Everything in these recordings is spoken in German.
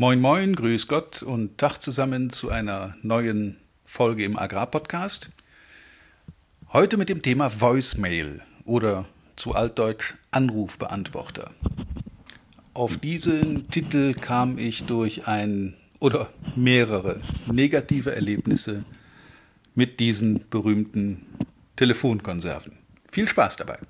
Moin, moin, grüß Gott und Tag zusammen zu einer neuen Folge im Agrarpodcast. Heute mit dem Thema Voicemail oder zu Altdeutsch Anrufbeantworter. Auf diesen Titel kam ich durch ein oder mehrere negative Erlebnisse mit diesen berühmten Telefonkonserven. Viel Spaß dabei!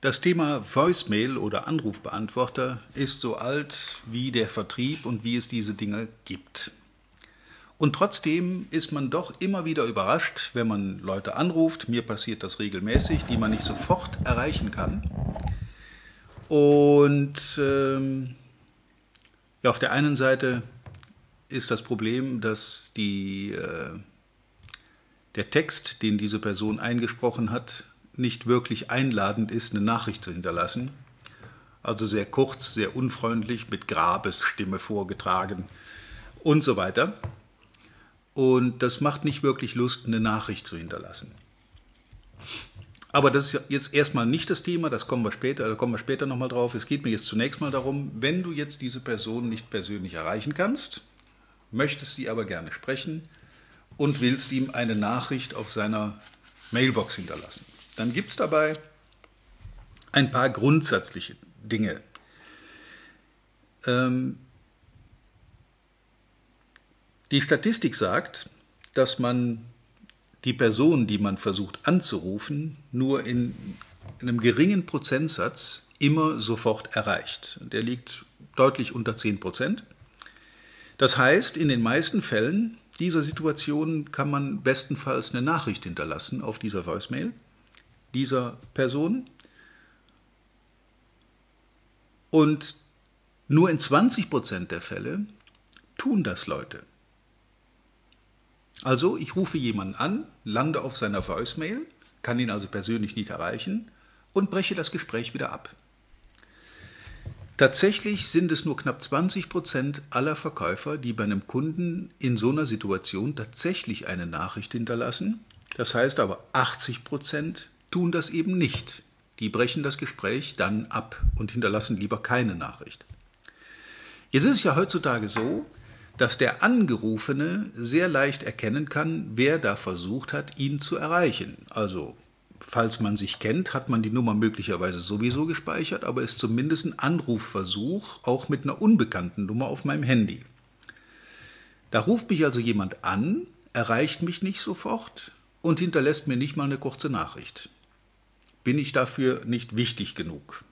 Das Thema Voicemail oder Anrufbeantworter ist so alt wie der Vertrieb und wie es diese Dinge gibt. Und trotzdem ist man doch immer wieder überrascht, wenn man Leute anruft, mir passiert das regelmäßig, die man nicht sofort erreichen kann. Und ähm, ja, auf der einen Seite ist das Problem, dass die, äh, der Text, den diese Person eingesprochen hat, nicht wirklich einladend ist, eine Nachricht zu hinterlassen. Also sehr kurz, sehr unfreundlich, mit Grabesstimme vorgetragen und so weiter. Und das macht nicht wirklich Lust, eine Nachricht zu hinterlassen. Aber das ist jetzt erstmal nicht das Thema, das kommen wir später, da kommen wir später nochmal drauf. Es geht mir jetzt zunächst mal darum, wenn du jetzt diese Person nicht persönlich erreichen kannst, möchtest sie aber gerne sprechen und willst ihm eine Nachricht auf seiner Mailbox hinterlassen dann gibt es dabei ein paar grundsätzliche Dinge. Ähm, die Statistik sagt, dass man die Person, die man versucht anzurufen, nur in, in einem geringen Prozentsatz immer sofort erreicht. Der liegt deutlich unter 10 Prozent. Das heißt, in den meisten Fällen dieser Situation kann man bestenfalls eine Nachricht hinterlassen auf dieser Voicemail dieser Person. Und nur in 20 Prozent der Fälle tun das Leute. Also ich rufe jemanden an, lande auf seiner Voicemail, kann ihn also persönlich nicht erreichen und breche das Gespräch wieder ab. Tatsächlich sind es nur knapp 20 Prozent aller Verkäufer, die bei einem Kunden in so einer Situation tatsächlich eine Nachricht hinterlassen. Das heißt aber 80 Prozent tun das eben nicht. Die brechen das Gespräch dann ab und hinterlassen lieber keine Nachricht. Jetzt ist es ja heutzutage so, dass der Angerufene sehr leicht erkennen kann, wer da versucht hat, ihn zu erreichen. Also, falls man sich kennt, hat man die Nummer möglicherweise sowieso gespeichert, aber ist zumindest ein Anrufversuch, auch mit einer unbekannten Nummer auf meinem Handy. Da ruft mich also jemand an, erreicht mich nicht sofort und hinterlässt mir nicht mal eine kurze Nachricht bin ich dafür nicht wichtig genug?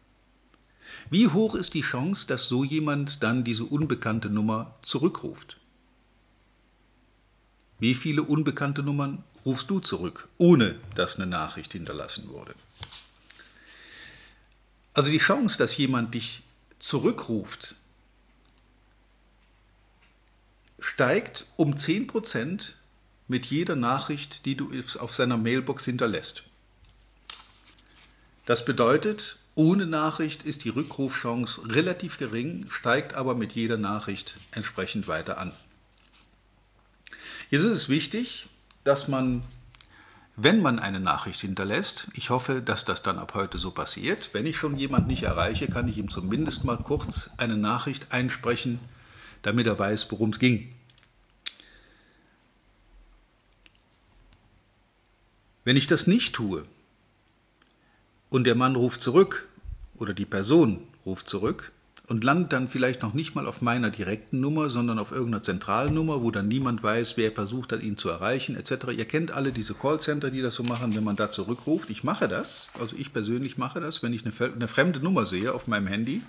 Wie hoch ist die Chance, dass so jemand dann diese unbekannte Nummer zurückruft? Wie viele unbekannte Nummern rufst du zurück, ohne dass eine Nachricht hinterlassen wurde? Also die Chance, dass jemand dich zurückruft, steigt um 10% mit jeder Nachricht, die du auf seiner Mailbox hinterlässt. Das bedeutet, ohne Nachricht ist die Rückrufchance relativ gering, steigt aber mit jeder Nachricht entsprechend weiter an. Jetzt ist es wichtig, dass man, wenn man eine Nachricht hinterlässt, ich hoffe, dass das dann ab heute so passiert, wenn ich schon jemanden nicht erreiche, kann ich ihm zumindest mal kurz eine Nachricht einsprechen, damit er weiß, worum es ging. Wenn ich das nicht tue, und der Mann ruft zurück oder die Person ruft zurück und landet dann vielleicht noch nicht mal auf meiner direkten Nummer, sondern auf irgendeiner zentralen Nummer, wo dann niemand weiß, wer versucht hat, ihn zu erreichen, etc. Ihr kennt alle diese Callcenter, die das so machen, wenn man da zurückruft. Ich mache das, also ich persönlich mache das, wenn ich eine, fremde Nummer sehe auf meinem Handy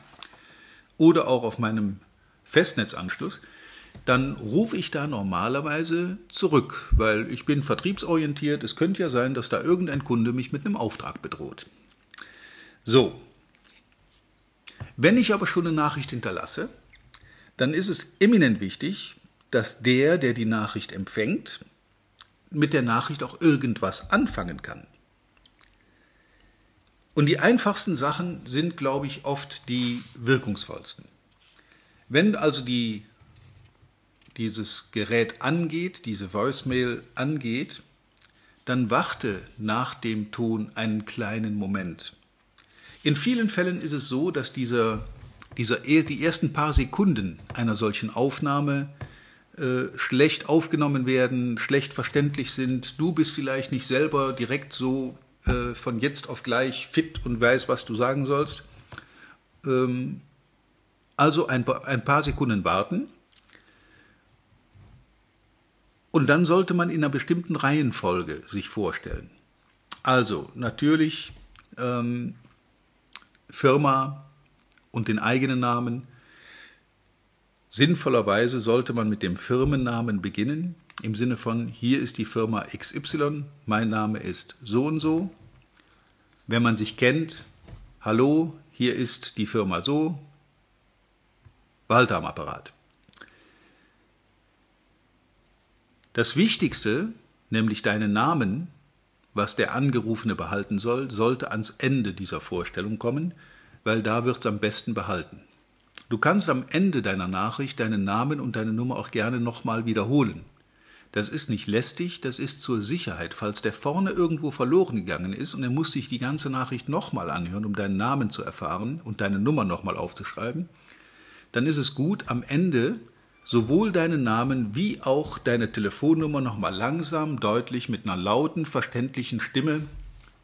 oder auch auf meinem Festnetzanschluss, dann rufe ich da normalerweise zurück, weil ich bin vertriebsorientiert. Es könnte ja sein, dass da irgendein Kunde mich mit einem Auftrag bedroht. So. Wenn ich aber schon eine Nachricht hinterlasse, dann ist es eminent wichtig, dass der, der die Nachricht empfängt, mit der Nachricht auch irgendwas anfangen kann. Und die einfachsten Sachen sind, glaube ich, oft die wirkungsvollsten. Wenn also die, dieses Gerät angeht, diese Voicemail angeht, dann warte nach dem Ton einen kleinen Moment. In vielen Fällen ist es so, dass dieser, dieser, die ersten paar Sekunden einer solchen Aufnahme äh, schlecht aufgenommen werden, schlecht verständlich sind. Du bist vielleicht nicht selber direkt so äh, von jetzt auf gleich fit und weiß, was du sagen sollst. Ähm, also ein paar, ein paar Sekunden warten. Und dann sollte man in einer bestimmten Reihenfolge sich vorstellen. Also natürlich ähm, Firma und den eigenen Namen. Sinnvollerweise sollte man mit dem Firmennamen beginnen, im Sinne von, hier ist die Firma XY, mein Name ist so und so. Wenn man sich kennt, hallo, hier ist die Firma so, Walter am Apparat. Das Wichtigste, nämlich deinen Namen, was der Angerufene behalten soll, sollte ans Ende dieser Vorstellung kommen, weil da wird es am besten behalten. Du kannst am Ende deiner Nachricht deinen Namen und deine Nummer auch gerne nochmal wiederholen. Das ist nicht lästig, das ist zur Sicherheit, falls der vorne irgendwo verloren gegangen ist und er muss sich die ganze Nachricht nochmal anhören, um deinen Namen zu erfahren und deine Nummer nochmal aufzuschreiben, dann ist es gut, am Ende sowohl deinen Namen wie auch deine Telefonnummer nochmal langsam, deutlich, mit einer lauten, verständlichen Stimme,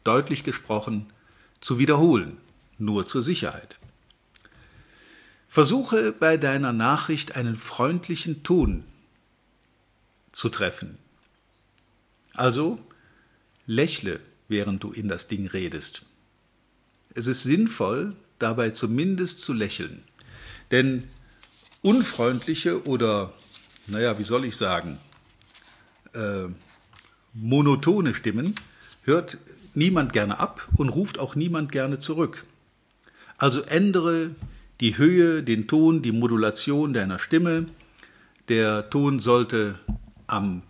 deutlich gesprochen, zu wiederholen nur zur Sicherheit. Versuche bei deiner Nachricht einen freundlichen Ton zu treffen. Also lächle, während du in das Ding redest. Es ist sinnvoll, dabei zumindest zu lächeln. Denn unfreundliche oder, naja, wie soll ich sagen, äh, monotone Stimmen hört niemand gerne ab und ruft auch niemand gerne zurück. Also ändere die Höhe, den Ton, die Modulation deiner Stimme. Der Ton sollte am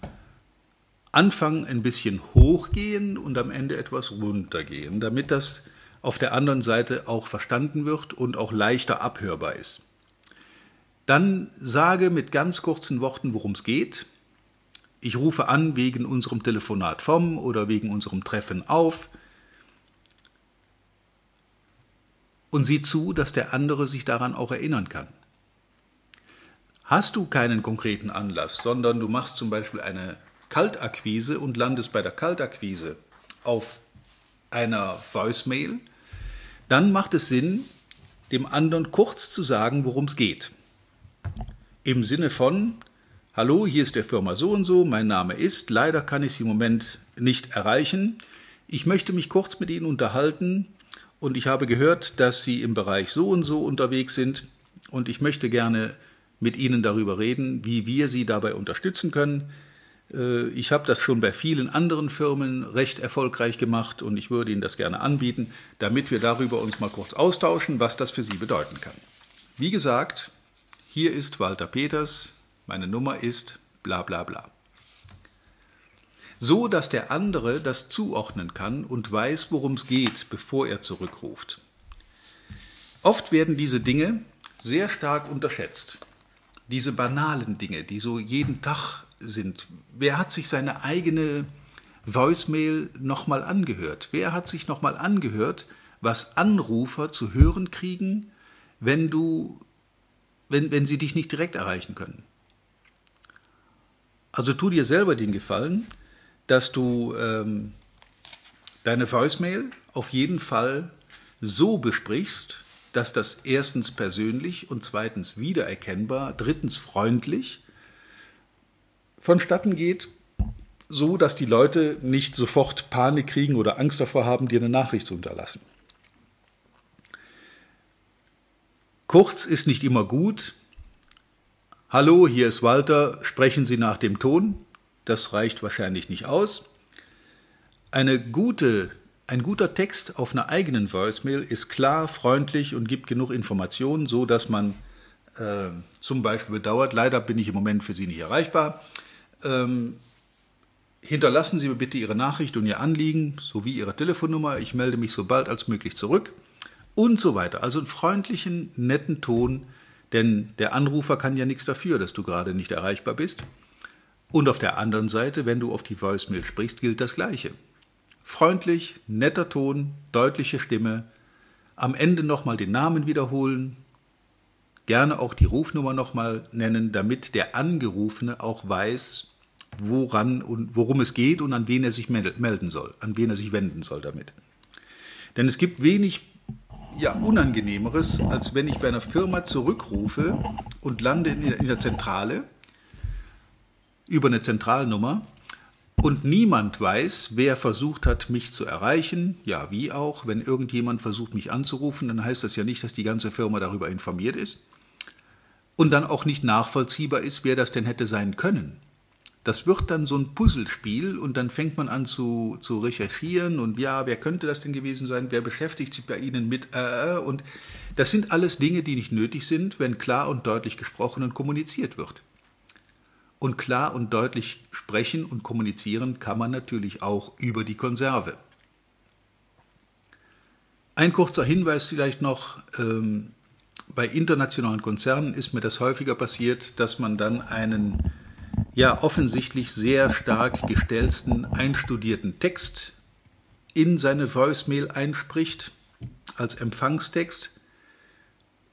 Anfang ein bisschen hochgehen und am Ende etwas runtergehen, damit das auf der anderen Seite auch verstanden wird und auch leichter abhörbar ist. Dann sage mit ganz kurzen Worten, worum es geht. Ich rufe an wegen unserem Telefonat vom oder wegen unserem Treffen auf. und sieh zu, dass der andere sich daran auch erinnern kann. Hast du keinen konkreten Anlass, sondern du machst zum Beispiel eine Kaltakquise und landest bei der Kaltakquise auf einer Voicemail, dann macht es Sinn, dem anderen kurz zu sagen, worum es geht. Im Sinne von, hallo, hier ist der Firma so und so, mein Name ist, leider kann ich Sie im Moment nicht erreichen. Ich möchte mich kurz mit Ihnen unterhalten und ich habe gehört, dass Sie im Bereich so und so unterwegs sind und ich möchte gerne mit Ihnen darüber reden, wie wir Sie dabei unterstützen können. Äh, ich habe das schon bei vielen anderen Firmen recht erfolgreich gemacht und ich würde Ihnen das gerne anbieten, damit wir darüber uns mal kurz austauschen, was das für Sie bedeuten kann. Wie gesagt, hier ist Walter Peters, meine Nummer ist bla bla bla so dass der andere das zuordnen kann und weiß, worum es geht, bevor er zurückruft. Oft werden diese Dinge sehr stark unterschätzt. Diese banalen Dinge, die so jeden Tag sind. Wer hat sich seine eigene Voicemail nochmal angehört? Wer hat sich nochmal angehört, was Anrufer zu hören kriegen, wenn du, wenn, wenn sie dich nicht direkt erreichen können? Also tu dir selber den Gefallen, dass du ähm, deine Voicemail auf jeden Fall so besprichst, dass das erstens persönlich und zweitens wiedererkennbar, drittens freundlich vonstatten geht, so dass die Leute nicht sofort Panik kriegen oder Angst davor haben, dir eine Nachricht zu unterlassen. Kurz ist nicht immer gut. Hallo, hier ist Walter, sprechen Sie nach dem Ton. Das reicht wahrscheinlich nicht aus. Eine gute, ein guter Text auf einer eigenen Voicemail ist klar, freundlich und gibt genug Informationen, so dass man äh, zum Beispiel bedauert, leider bin ich im Moment für Sie nicht erreichbar. Ähm, hinterlassen Sie mir bitte Ihre Nachricht und Ihr Anliegen sowie Ihre Telefonnummer. Ich melde mich so bald als möglich zurück und so weiter. Also einen freundlichen, netten Ton, denn der Anrufer kann ja nichts dafür, dass du gerade nicht erreichbar bist. Und auf der anderen Seite, wenn du auf die Voicemail sprichst, gilt das Gleiche. Freundlich, netter Ton, deutliche Stimme, am Ende nochmal den Namen wiederholen gerne auch die Rufnummer nochmal nennen, damit der Angerufene auch weiß, woran und worum es geht und an wen er sich melden soll, an wen er sich wenden soll damit. Denn es gibt wenig ja, Unangenehmeres, als wenn ich bei einer Firma zurückrufe und lande in der Zentrale über eine Zentralnummer und niemand weiß, wer versucht hat, mich zu erreichen. Ja, wie auch, wenn irgendjemand versucht, mich anzurufen, dann heißt das ja nicht, dass die ganze Firma darüber informiert ist. Und dann auch nicht nachvollziehbar ist, wer das denn hätte sein können. Das wird dann so ein Puzzlespiel und dann fängt man an zu, zu recherchieren und ja, wer könnte das denn gewesen sein? Wer beschäftigt sich bei Ihnen mit äh, äh und das sind alles Dinge, die nicht nötig sind, wenn klar und deutlich gesprochen und kommuniziert wird. Und klar und deutlich sprechen und kommunizieren kann man natürlich auch über die Konserve. Ein kurzer Hinweis vielleicht noch. Ähm, bei internationalen Konzernen ist mir das häufiger passiert, dass man dann einen ja offensichtlich sehr stark gestellten, einstudierten Text in seine Voicemail einspricht als Empfangstext.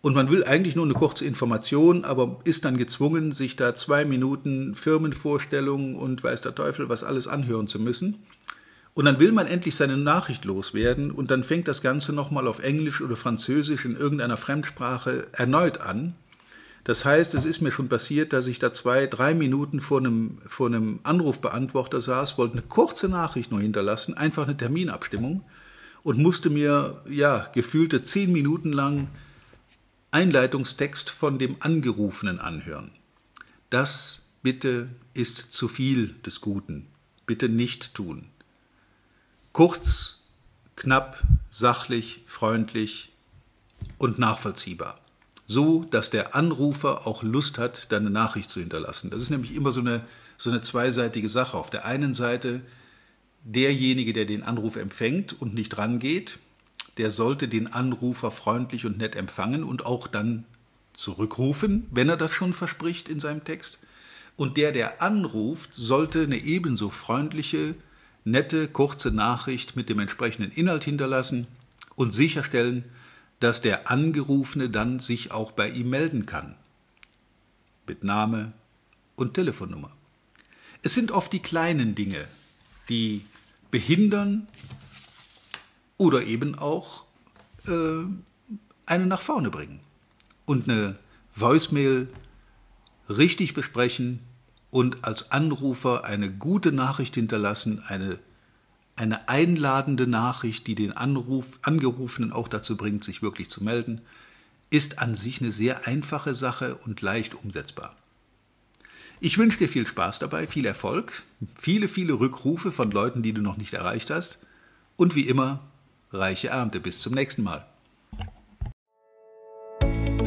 Und man will eigentlich nur eine kurze Information, aber ist dann gezwungen, sich da zwei Minuten Firmenvorstellung und weiß der Teufel was alles anhören zu müssen. Und dann will man endlich seine Nachricht loswerden und dann fängt das Ganze nochmal auf Englisch oder Französisch in irgendeiner Fremdsprache erneut an. Das heißt, es ist mir schon passiert, dass ich da zwei, drei Minuten vor einem, vor einem Anrufbeantworter saß, wollte eine kurze Nachricht nur hinterlassen, einfach eine Terminabstimmung und musste mir, ja, gefühlte zehn Minuten lang Einleitungstext von dem Angerufenen anhören. Das bitte ist zu viel des Guten. Bitte nicht tun. Kurz, knapp, sachlich, freundlich und nachvollziehbar so dass der Anrufer auch Lust hat, deine Nachricht zu hinterlassen. Das ist nämlich immer so eine, so eine zweiseitige Sache. Auf der einen Seite derjenige, der den Anruf empfängt und nicht rangeht, der sollte den Anrufer freundlich und nett empfangen und auch dann zurückrufen, wenn er das schon verspricht in seinem Text. Und der, der anruft, sollte eine ebenso freundliche, nette, kurze Nachricht mit dem entsprechenden Inhalt hinterlassen und sicherstellen, dass der Angerufene dann sich auch bei ihm melden kann. Mit Name und Telefonnummer. Es sind oft die kleinen Dinge, die behindern oder eben auch äh, einen nach vorne bringen. Und eine Voicemail richtig besprechen und als Anrufer eine gute Nachricht hinterlassen, eine eine einladende Nachricht, die den Anruf, Angerufenen auch dazu bringt, sich wirklich zu melden, ist an sich eine sehr einfache Sache und leicht umsetzbar. Ich wünsche dir viel Spaß dabei, viel Erfolg, viele, viele Rückrufe von Leuten, die du noch nicht erreicht hast und wie immer reiche Ernte. Bis zum nächsten Mal.